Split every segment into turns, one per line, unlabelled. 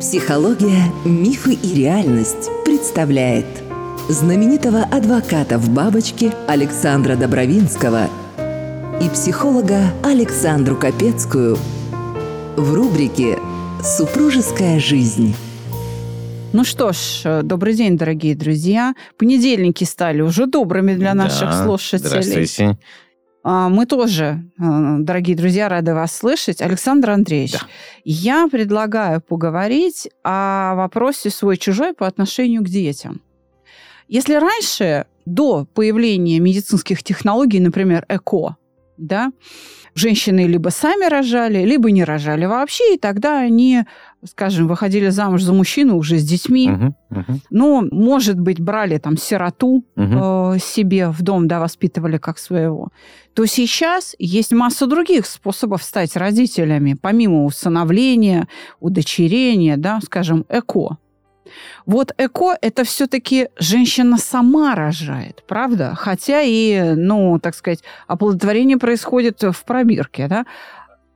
Психология, мифы и реальность представляет знаменитого адвоката в бабочке Александра Добровинского и психолога Александру Капецкую в рубрике «Супружеская жизнь».
Ну что ж, добрый день, дорогие друзья. Понедельники стали уже добрыми для наших
Да,
слушателей.
Здравствуйте.
А, Мы тоже, э, дорогие друзья, рады вас слышать. Александр Андреевич,
Да.
я предлагаю поговорить о вопросе свой-чужой по отношению к детям. Если раньше, до появления медицинских технологий, например, ЭКО, да, женщины либо сами рожали, либо не рожали вообще, и тогда они, скажем, выходили замуж за мужчину уже с детьми,
Мгм, мгм,
ну, может быть, брали там сироту
мгм.
э, себе в дом, да, воспитывали как своего, то сейчас есть масса других способов стать родителями, помимо усыновления, удочерения, да, скажем, ЭКО. Вот ЭКО – это все-таки женщина сама рожает, правда? Хотя и, ну, так сказать, оплодотворение происходит в пробирке, да?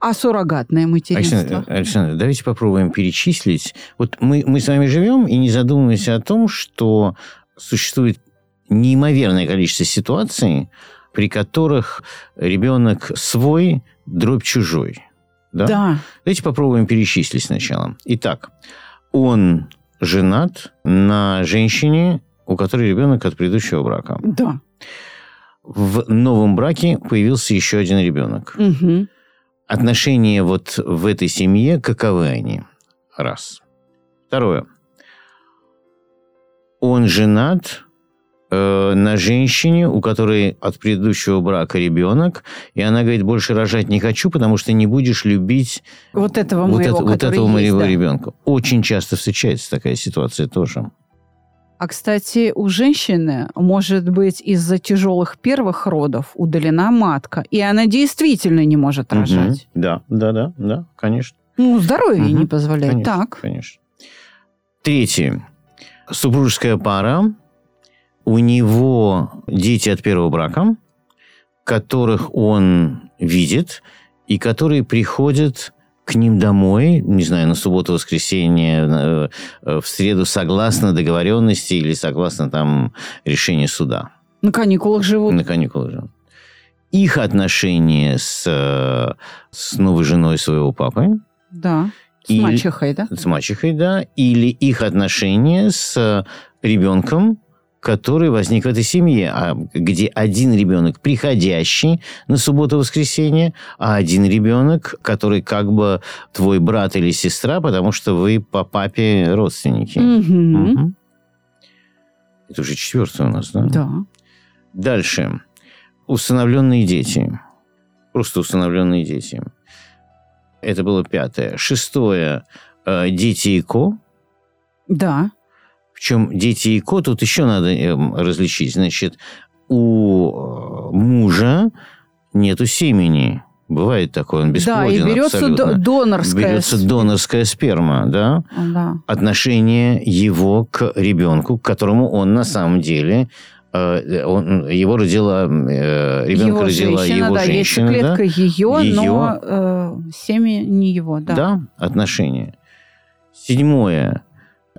А суррогатное материнство?
Александр, Александр, давайте попробуем перечислить. Вот мы, мы с вами живем и не задумываемся о том, что существует неимоверное количество ситуаций, при которых ребенок свой, дробь чужой. Да?
да.
Давайте попробуем перечислить сначала. Итак, он женат на женщине, у которой ребенок от предыдущего брака.
да.
В новом браке появился еще один ребенок.
Мгм.
Отношения вот в этой семье, каковы они? Раз. Второе. Он женат э, на женщине, у которой от предыдущего брака ребенок, и она говорит, больше рожать не хочу, потому что не будешь любить
Вот этого
вот,
моего,
это- вот этого
есть,
моего
да.
ребенка. Очень часто встречается такая ситуация тоже.
А, кстати, у женщины может быть из-за тяжелых первых родов удалена матка, и она действительно не может рожать.
Мгм. Да, да, да, да, конечно.
Ну, здоровье
Мгм.
не позволяет.
Конечно,
Так.
Конечно. Третье. Супружеская пара. У него дети от первого брака, которых он видит, и которые приходят к ним домой, не знаю, на субботу-воскресенье, э, э, в среду, согласно договоренности или согласно там решению суда.
На каникулах живут.
На каникулы же. Их отношения с, э, с новой женой своего папы,
Да. С мачехой, да?
с мачехой, да, или их отношения с э, ребенком, который возник в этой семье, а где один ребенок приходящий на субботу-воскресенье, а один ребенок, который как бы твой брат или сестра, потому что вы по папе родственники.
Мгм.
Мгм. Это уже четвертое у нас, да?
Да.
Дальше. Усыновленные дети. Просто усыновленные дети. Это было пятое. Шестое. э, Дети ИКО.
Да.
Причем дети ИКО тут еще надо эм, различить. Значит, у э, мужа нету семени. Бывает такое, он
Да, и
бесплоден
берется
абсолютно.
до- донорская.
Берется донорская сперма, да?
Да.
отношение его к ребенку, к которому он на самом деле э, он, его родила э, ребенка
его
родила
женщина,
его
да,
женщина, да?
яйцеклетка ее,
Ее.
но э, семя не его, да.
да, отношения. Седьмое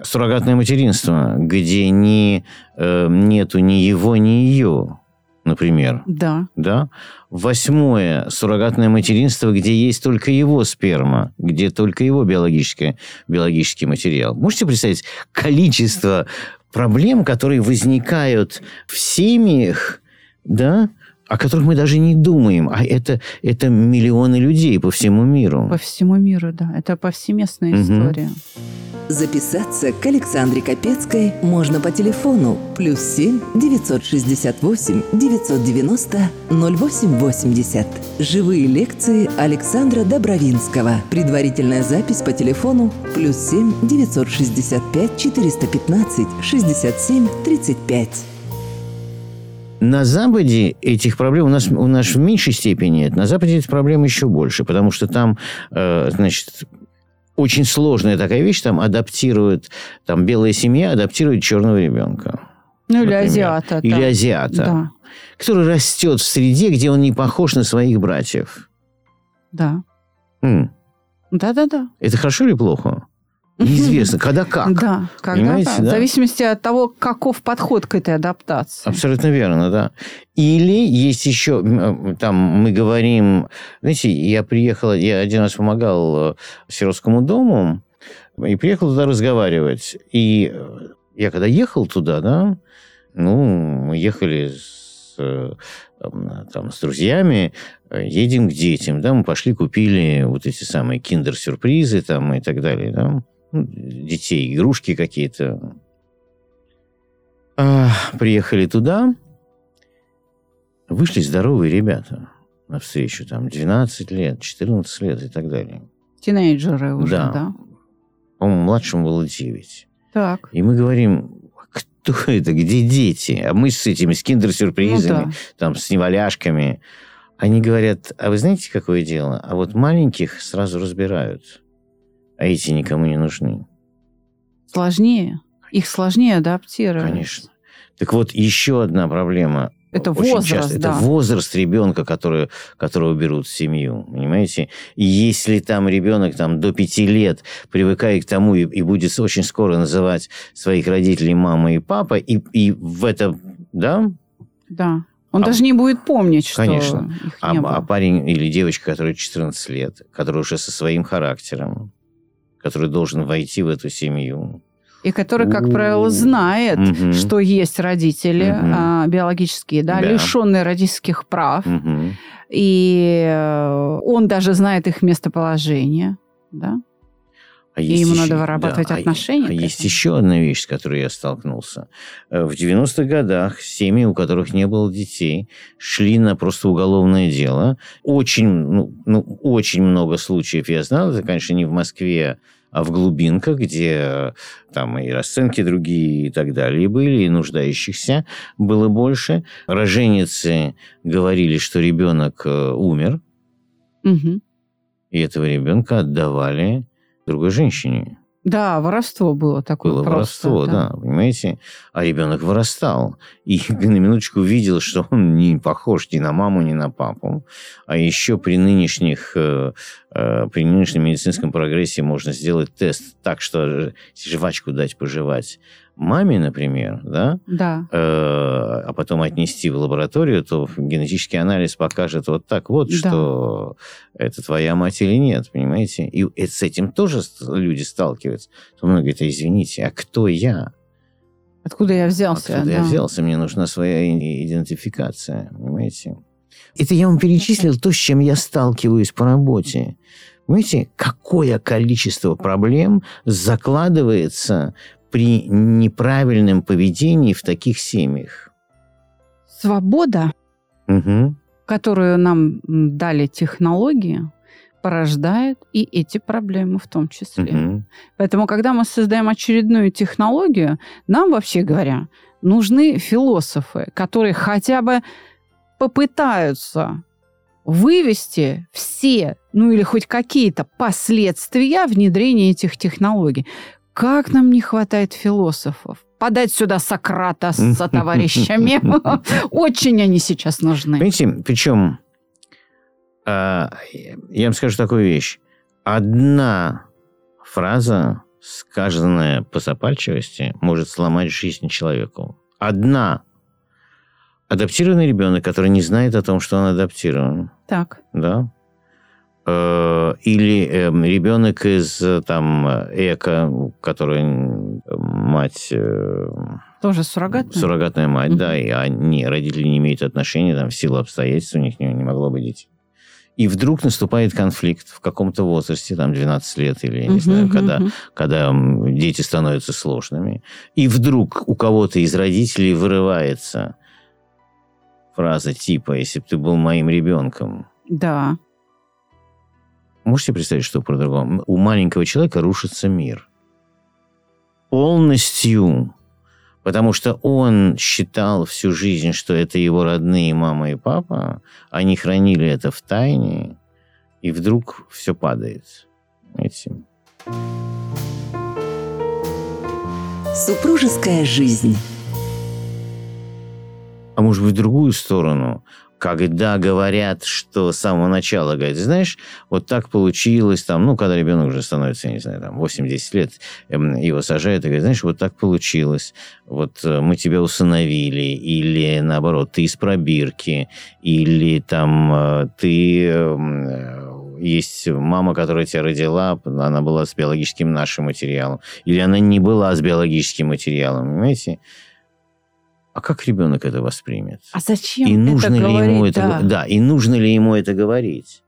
суррогатное материнство, где ни, э, нету ни его, ни ее, например.
Да.
Да? Восьмое суррогатное материнство, где есть только его сперма, где только его биологическое, биологический материал. Можете представить количество проблем, которые возникают в семьях, да, о которых мы даже не думаем, а это, это миллионы людей по всему миру.
По всему миру, да. Это повсеместная
Мгм.
история.
Записаться к Александре Капецкой можно по телефону плюс 7 968 990 0880. Живые лекции Александра Добровинского. Предварительная запись по телефону плюс 7 965 415 67 35.
На Западе этих проблем у нас, у нас в меньшей степени нет. На Западе этих проблем еще больше, потому что там, э, значит, очень сложная такая вещь, там адаптируют, там белая семья адаптирует черного ребенка.
Ну, или
например.
азиата.
Или
да.
азиата,
Да.
который растет в среде, где он не похож на своих братьев.
Да. Да-да-да.
Это хорошо или плохо? Неизвестно. Когда как.
Да, когда
Понимаете,
как.
да?
В зависимости от того, каков подход к этой адаптации.
Абсолютно верно, да. Или есть еще, э, там мы говорим, знаете, я приехал, я один раз помогал э, сиротскому дому, и приехал туда разговаривать. И э, я когда ехал туда, да, ну, мы ехали с, там, с друзьями, едем к детям, да, мы пошли, купили вот эти самые киндер-сюрпризы там и так далее, да, детей, игрушки какие-то. А, приехали туда, вышли здоровые ребята навстречу, там, 12 лет, 14 лет и так далее.
Тинейджеры уже,
Да.
да.
По-моему, младшему было 9.
Так.
И мы говорим, кто это, где дети? А мы с этими, с киндер-сюрпризами,
Ну да.
там, с неваляшками. Они говорят, а вы знаете, какое дело? А вот маленьких сразу разбирают, а эти никому не нужны.
Сложнее. Их сложнее адаптировать.
Конечно. Так вот, еще одна проблема.
Это возраст,
часто.
да.
Это возраст ребенка, который, которого берут в семью, понимаете? И если там ребенок там, до пяти лет привыкает к тому и, и будет очень скоро называть своих родителей мама и папа, и, и в это, да,
Да. Он
А-
даже не будет помнить, что
Конечно.
их
а,
не
а
было.
парень или девочка, которая 14 лет, который уже со своим характером, который должен войти в эту семью.
И который, как правило, знает,
Мгм.
что есть родители
Мгм.
а, биологические, да,
Да.
лишенные родительских прав.
Мгм.
И э, он даже знает их местоположение. Да?
А
И ему
еще-
надо вырабатывать
а-
отношения
А,
к
есть еще одна вещь, с которой я столкнулся. Э, В 90-х годах семьи, у которых не было детей, шли на просто уголовное дело. Очень, ну, ну, очень много случаев я знал. Это, конечно, не в Москве, а в глубинках, где э, там и расценки другие и так далее были, и нуждающихся было больше. Роженицы говорили, что ребенок э, умер,
Мгм.
и этого ребенка отдавали другой женщине.
Да, воровство было такое
Было
просто.
воровство, да. понимаете? А ребенок вырастал. И на минуточку видел, что он не похож ни на маму, ни на папу. А еще при нынешних, э, э, при нынешнем медицинском прогрессе можно сделать тест так, что жвачку дать пожевать маме, например, да,
Да.
э, а потом отнести в лабораторию, то генетический анализ покажет вот так вот,
Да.
что это твоя мать или нет, понимаете? И это- с этим тоже люди сталкиваются. То многие говорят, «А извините, а кто я?
Откуда я взялся?
Откуда я
да.
взялся? Мне нужна своя идентификация, понимаете? Это я вам перечислил то, с чем я сталкиваюсь по работе. Понимаете, какое количество проблем закладывается при неправильном поведении в таких семьях?
Свобода,
Мгм.
которую нам дали технологии, порождает и эти проблемы в том числе.
Мгм.
Поэтому, когда мы создаем очередную технологию, нам, вообще говоря, нужны философы, которые хотя бы попытаются вывести все, ну или хоть какие-то последствия внедрения этих технологий. Как нам не хватает философов? Подать сюда Сократа с товарищами. Очень они сейчас нужны.
Понимаете, причем а, я вам скажу такую вещь. Одна фраза, сказанная по запальчивости, может сломать жизнь человеку. Одна. Адаптированный ребенок, который не знает о том, что он адаптирован,
Так,
да? Э, Или эм, ребенок из э, там эко, который мать э,
тоже суррогатная?
суррогатная мать,
Мгм.
да, и они, родители не имеют отношения, там, в силу обстоятельств у них не, не могло быть детей. И вдруг наступает конфликт в каком-то возрасте, там, 12 лет или, я не
Мгм,
знаю,
мгм,
когда, когда дети становятся сложными. И вдруг у кого-то из родителей вырывается фраза типа «если бы ты был моим ребенком».
Да.
Можете представить, что по-другому? У маленького человека рушится мир. Полностью. Потому что он считал всю жизнь, что это его родные мама и папа. Они хранили это в тайне. И вдруг все падает. Понимаете?
Супружеская жизнь.
А может быть, в другую сторону. Когда говорят, что с самого начала, говорят, знаешь, вот так получилось, там, ну, когда ребенок уже становится, я не знаю, там, 8-10 лет, эм, его сажают и говорят, знаешь, вот так получилось, вот э, мы тебя усыновили, или, наоборот, ты из пробирки, или там э, ты эм, э, есть мама, которая тебя родила, она была с биологическим нашим материалом, или она не была с биологическим материалом, понимаете? А как ребенок это воспримет?
А зачем
и нужно
это
ли
говорить?
ему это,
да.
да, и нужно ли ему это говорить?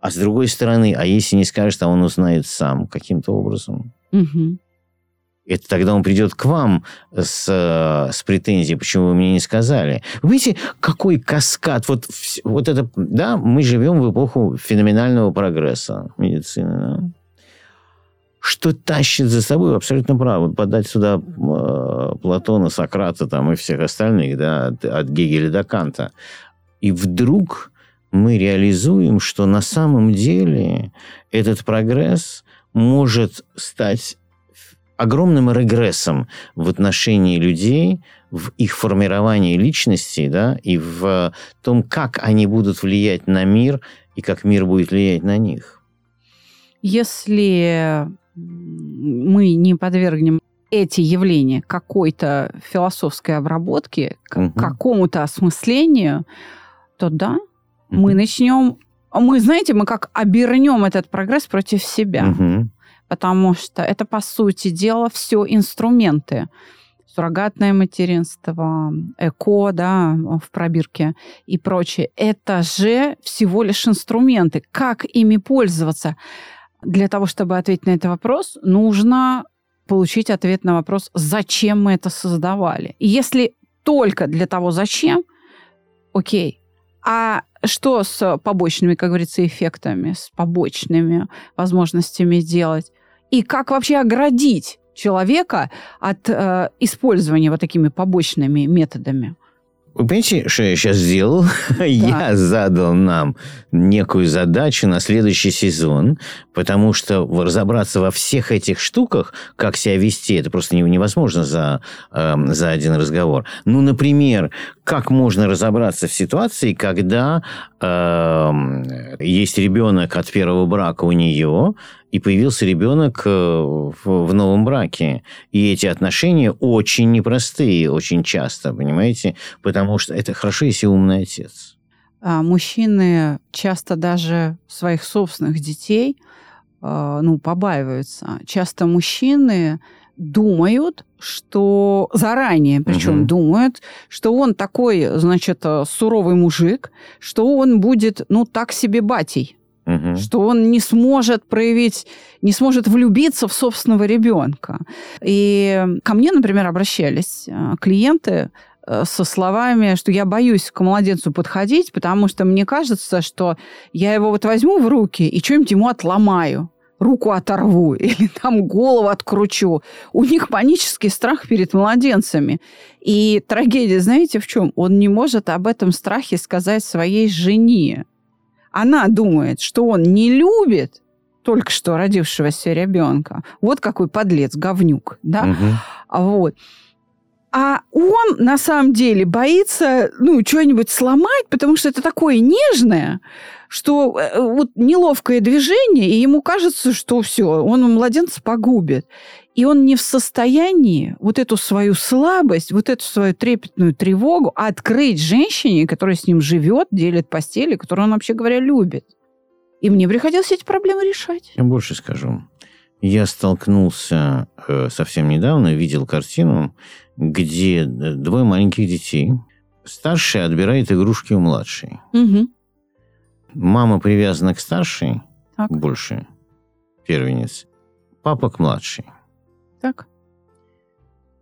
А с другой стороны, а если не скажет, а он узнает сам каким-то образом?
Мгм.
Это тогда он придет к вам с, э, с претензией, почему вы мне не сказали. Вы видите, какой каскад. Вот, вот это, да, мы живем в эпоху феноменального прогресса медицины. да. Что тащит за собой, абсолютно правы. Вот подать сюда э, Платона, Сократа там, и всех остальных, да, от, от Гегеля до Канта. И вдруг мы реализуем, что на самом деле этот прогресс может стать огромным регрессом в отношении людей, в их формировании личности, да, и в том, как они будут влиять на мир и как мир будет влиять на них.
Если мы не подвергнем эти явления какой-то философской обработке, к
Мгм.
какому-то осмыслению, то да, мы
Мгм.
начнем... Мы, знаете, мы как обернем этот прогресс против себя.
Мгм.
Потому что это, по сути дела, все инструменты. Суррогатное материнство, ЭКО, да, в пробирке и прочее. Это же всего лишь инструменты. Как ими пользоваться? Для того, чтобы ответить на этот вопрос, нужно получить ответ на вопрос, зачем мы это создавали. И если только для того, зачем, окей. А что с побочными, как говорится, эффектами, с побочными возможностями делать? И как вообще оградить человека от э, использования вот такими побочными методами?
Вы понимаете, что я сейчас сделал? Я задал нам некую задачу на следующий сезон, потому что разобраться во всех этих штуках, как себя вести, это просто не- невозможно за, эм, за один разговор. Ну, например, как можно разобраться в ситуации, когда эм, есть ребенок от первого брака у нее, и появился ребенок э, в, новом браке. И эти отношения очень непростые, очень часто, понимаете? Потому что это хорошо, если умный отец.
А, мужчины часто даже своих собственных детей э, ну, побаиваются. Часто мужчины думают, что заранее, причем
Мгм.
думают, что он такой, значит, э, суровый мужик, что он будет, ну, так себе батей.
Мгм.
что он не сможет проявить, не сможет влюбиться в собственного ребенка. И ко мне, например, обращались э, клиенты э, со словами, что я боюсь к младенцу подходить, потому что мне кажется, что я его вот возьму в руки и что-нибудь ему отломаю руку оторву или там голову откручу. У них панический страх перед младенцами. И трагедия, знаете, в чем? Он не может об этом страхе сказать своей жене. Она думает, что он не любит только что родившегося ребенка. Вот какой подлец, говнюк, да? А Вот. А он на самом деле боится, ну, что-нибудь сломать, потому что это такое нежное, что э, вот неловкое движение, и ему кажется, что все, он младенца погубит. И он не в состоянии вот эту свою слабость, вот эту свою трепетную тревогу открыть женщине, которая с ним живет, делит постели, которую он, вообще говоря, любит. И мне приходилось эти проблемы решать.
Я больше скажу. Я столкнулся э, совсем недавно, видел картину, где э, двое маленьких детей. Старший отбирает игрушки у младшей.
Мгм.
Мама привязана к старшей
Так.
больше, первенец. Папа к младшей.
Так.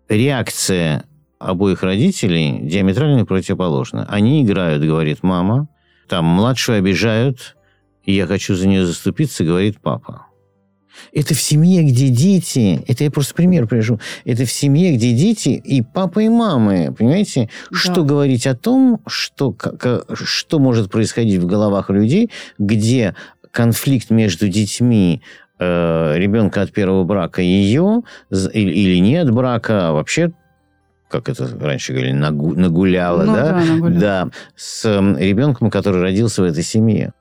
Реакция обоих родителей диаметрально противоположна. Они играют, говорит мама. Там младшую обижают, и я хочу за нее заступиться, говорит папа. Это в семье, где дети, это я просто пример привожу, это в семье, где дети и папа, и мамы, понимаете?
Да.
Что говорить о том, что, как- что может происходить в головах людей, где конфликт между детьми э, ребенка от первого брака ее, или, или не от брака, а вообще как это раньше говорили, нагу, нагуляла,
Ну
да?
да, нагуляла.
Да, с м, ребенком, который родился в этой семье.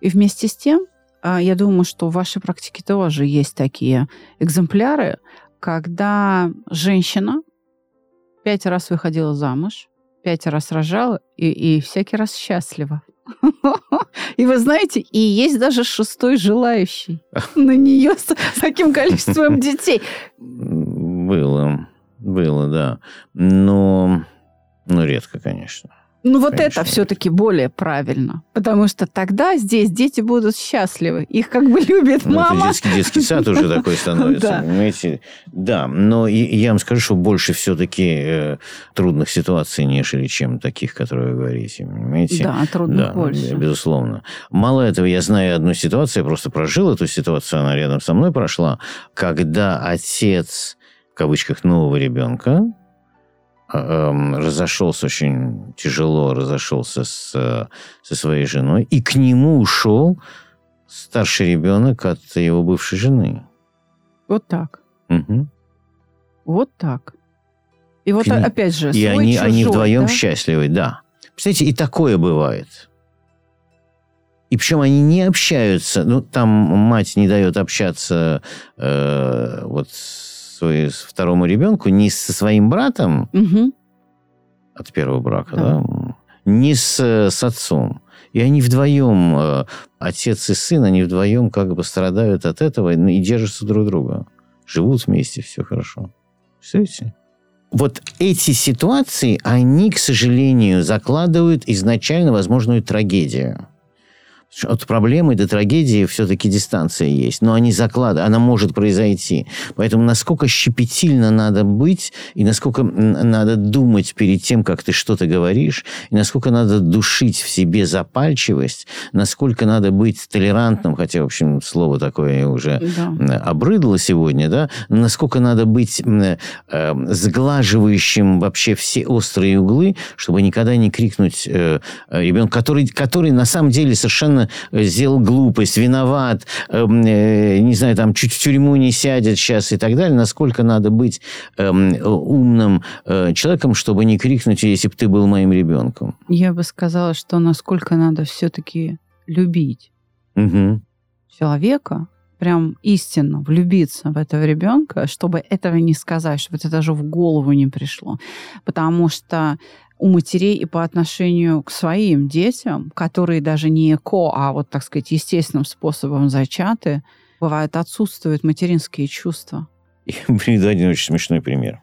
И вместе с тем, а, я думаю, что в вашей практике тоже есть такие экземпляры, когда женщина пять раз выходила замуж, пять раз рожала и, и всякий раз счастлива. И вы знаете, и есть даже шестой желающий на нее с таким количеством детей.
Было, было, да. Но, но редко, конечно.
Ну вот
Конечно.
это все-таки более правильно, потому что тогда здесь дети будут счастливы, их как бы любит
Ну,
мама.
детский, детский сад уже такой становится,
Да.
понимаете? Да, но я вам скажу, что больше все-таки трудных ситуаций, нежели чем таких, которые вы говорите, понимаете?
Да, трудно
Да,
больше.
безусловно. Мало этого, я знаю одну ситуацию, я просто прожил эту ситуацию, она рядом со мной прошла, когда отец, в кавычках, нового ребенка разошелся очень тяжело, разошелся с, э, со своей женой, и к нему ушел старший ребенок от его бывшей жены.
Вот так.
Мгм.
Вот так. И вот
К ним-
опять же,
И
свой,
они, они
чужой,
вдвоем
да?
счастливы, да. Представляете, и такое бывает. И причем они не общаются. Ну, там мать не дает общаться э, вот свой- с второму ребенку ни со своим братом
Мгм.
от первого брака,
Да.
да, ни с, с отцом. И они вдвоем, э, отец и сын, они вдвоем как бы страдают от этого ну, и держатся друг друга. Живут вместе, все хорошо. Представляете? Вот эти ситуации, они, к сожалению, закладывают изначально возможную трагедию. От проблемы до трагедии все-таки дистанция есть, но они закладывают, она может произойти. Поэтому насколько щепетильно надо быть, и насколько надо думать перед тем, как ты что-то говоришь, и насколько надо душить в себе запальчивость, насколько надо быть толерантным, хотя, в общем, слово такое уже
Да.
м, обрыдло сегодня, да, насколько надо быть э, сглаживающим вообще все острые углы, чтобы никогда не крикнуть э, ребенку, который, который на самом деле совершенно э, сделал глупость, виноват, э, м, э, не знаю, там чуть в тюрьму не сядет сейчас и так далее, насколько надо быть эм, умным э, человеком, чтобы не крикнуть, если бы ты был моим ребенком.
Я бы сказала, что насколько надо все-таки любить
Мгм.
человека, прям истинно влюбиться в этого ребенка, чтобы этого не сказать, чтобы это даже в голову не пришло. Потому что у матерей и по отношению к своим детям, которые даже не эко, а вот, так сказать, естественным способом зачаты, бывает отсутствуют материнские чувства.
Я приведу один очень смешной пример.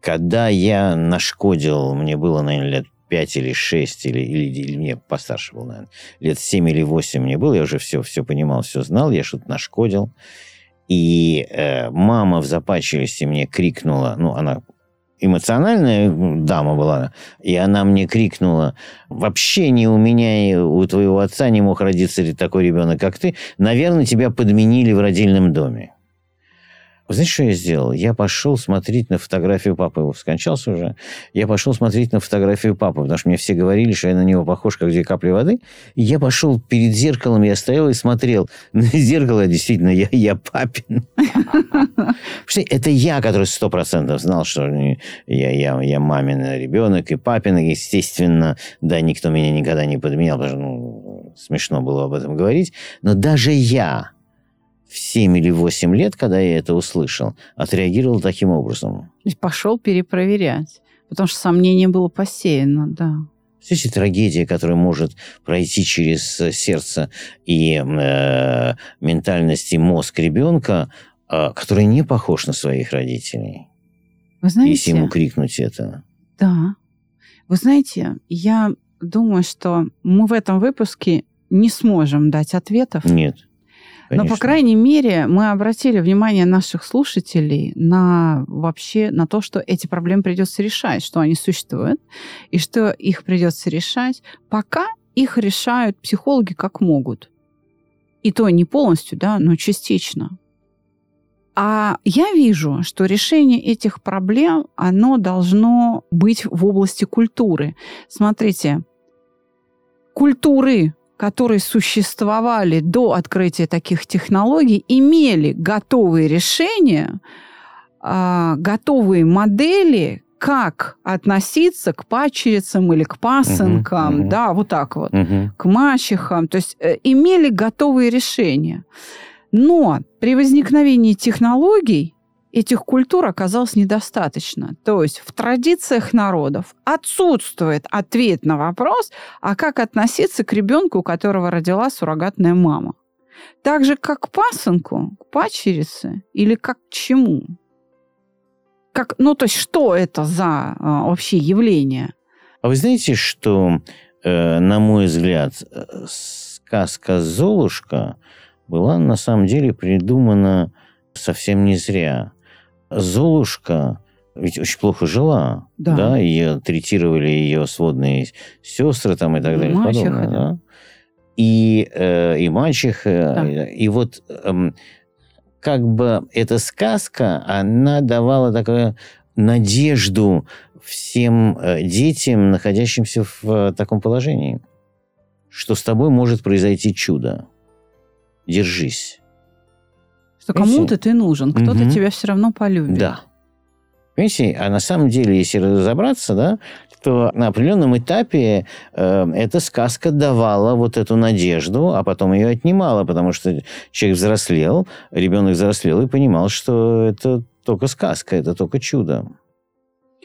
Когда я нашкодил, мне было, наверное, лет 5 или 6, или, или, или мне постарше был, наверное, лет 7 или 8 мне было, я уже все, все понимал, все знал, я что-то нашкодил. И э, мама в запачивости мне крикнула, ну, она эмоциональная дама была, и она мне крикнула, вообще не у меня, и у твоего отца не мог родиться такой ребенок, как ты, наверное, тебя подменили в родильном доме. Вы знаете, что я сделал? Я пошел смотреть на фотографию папы. Его скончался уже. Я пошел смотреть на фотографию папы, потому что мне все говорили, что я на него похож, как две капли воды. И я пошел перед зеркалом, я стоял и смотрел на зеркало. Действительно, я, я папин. Это я, который сто процентов знал, что я, я, я мамин ребенок и папин. Естественно, да, никто меня никогда не подменял, потому что ну, смешно было об этом говорить. Но даже я в 7 или 8 лет, когда я это услышал, отреагировал таким образом.
То есть пошел перепроверять, потому что сомнение было посеяно, да.
Слушайте, трагедия, которая может пройти через э, сердце и э, ментальность и мозг ребенка, э, который не похож на своих родителей,
Вы знаете,
если ему крикнуть это.
Да. Вы знаете, я думаю, что мы в этом выпуске не сможем дать ответов.
Нет.
Но, по
конечно.
крайней мере, мы обратили внимание наших слушателей на вообще на то, что эти проблемы придется решать, что они существуют, и что их придется решать, пока их решают психологи как могут. И то не полностью, да, но частично. А я вижу, что решение этих проблем, оно должно быть в области культуры. Смотрите, культуры, которые существовали до открытия таких технологий, имели готовые решения, а, готовые модели, как относиться к падчерицам или к пасынкам,
Мгм, мгм.
да, вот так вот,
Мгм.
к мачехам, то есть э, имели готовые решения. Но при возникновении технологий этих культур оказалось недостаточно. То есть в традициях народов отсутствует ответ на вопрос, а как относиться к ребенку, у которого родила суррогатная мама. Так же, как к пасынку, к падчерице или как к чему? Как, ну, то есть что это за а, вообще явление?
А вы знаете, что, э, на мой взгляд, э, сказка «Золушка» была на самом деле придумана совсем не зря. Золушка ведь очень плохо жила,
Да.
да, ее третировали ее сводные сестры там и так далее. и
Мачеха,
подобное,
да.
И, э, и мачеха,
Да.
и, и вот эм, как бы эта сказка, она давала такую надежду всем э, детям, находящимся в э, таком положении, что с тобой может произойти чудо. Держись.
Что кому-то ты нужен, кто-то
Мгм.
тебя все равно полюбит.
Да. Понимаете, а на самом деле, если разобраться, да, то на определенном этапе э, эта сказка давала вот эту надежду, а потом ее отнимала, потому что человек взрослел, ребенок взрослел и понимал, что это только сказка, это только чудо.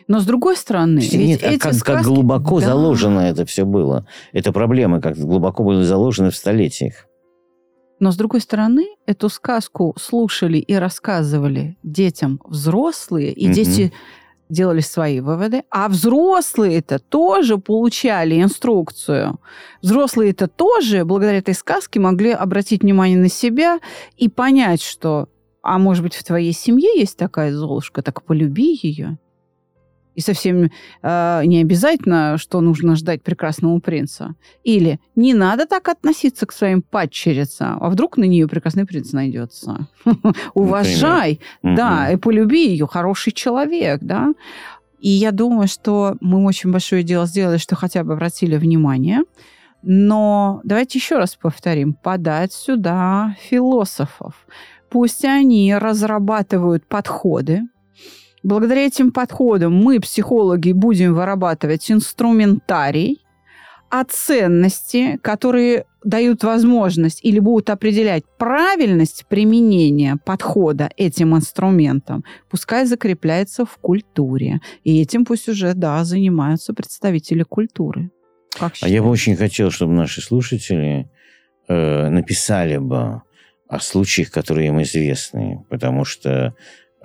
Но с другой стороны, ведь
Нет, а
эти
как, как
сказки-
глубоко
Да.
заложено это все было. Это проблемы, как глубоко были заложены в столетиях.
Но с другой стороны, эту сказку слушали и рассказывали детям взрослые, и
Мгм.
дети делали свои выводы, а взрослые-то тоже получали инструкцию. Взрослые-то тоже, благодаря этой сказке, могли обратить внимание на себя и понять, что, а может быть, в твоей семье есть такая Золушка, так полюби ее. И совсем э, не обязательно, что нужно ждать прекрасного принца. Или не надо так относиться к своим падчерицам, а вдруг на нее прекрасный принц найдется. Уважай, да, и полюби ее, хороший человек, да. И я думаю, что мы очень большое дело сделали, что хотя бы обратили внимание. Но давайте еще раз повторим, подать сюда философов. Пусть они разрабатывают подходы. Благодаря этим подходам мы, психологи, будем вырабатывать инструментарий, а ценности, которые дают возможность или будут определять правильность применения подхода этим инструментам, пускай закрепляется в культуре. И этим пусть уже, да, занимаются представители культуры. Как
А я бы очень хотел, чтобы наши слушатели э, написали бы о случаях, которые им известны, потому что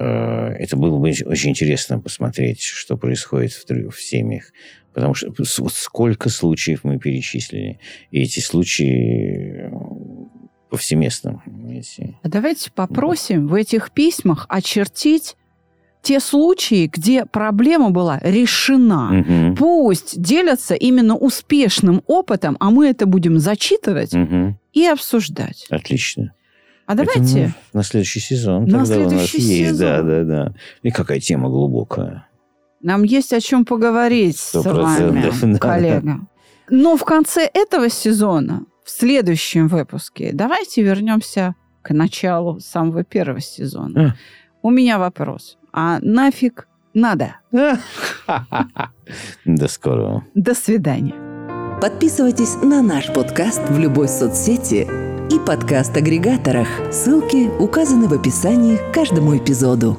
это было бы очень интересно посмотреть, что происходит в, в семьях. Потому что вот сколько случаев мы перечислили. И эти случаи э, повсеместно. понимаете.
А давайте попросим в этих письмах очертить те случаи, где проблема была решена.
Мгм.
Пусть делятся именно успешным опытом, а мы это будем зачитывать
Мгм.
и обсуждать.
Отлично.
А давайте...
ну, на следующий сезон.
На
тогда у нас
следующий
есть. Да,
сезон.
да, да. И какая тема глубокая.
Нам есть о чем поговорить с вами,
да.
коллега. Но в конце этого сезона, в следующем выпуске, давайте вернемся к началу самого первого сезона. У меня вопрос. А нафиг надо?
До скорого.
До свидания.
Подписывайтесь на наш подкаст в любой соцсети и подкаст-агрегаторах. Ссылки указаны в описании к каждому эпизоду.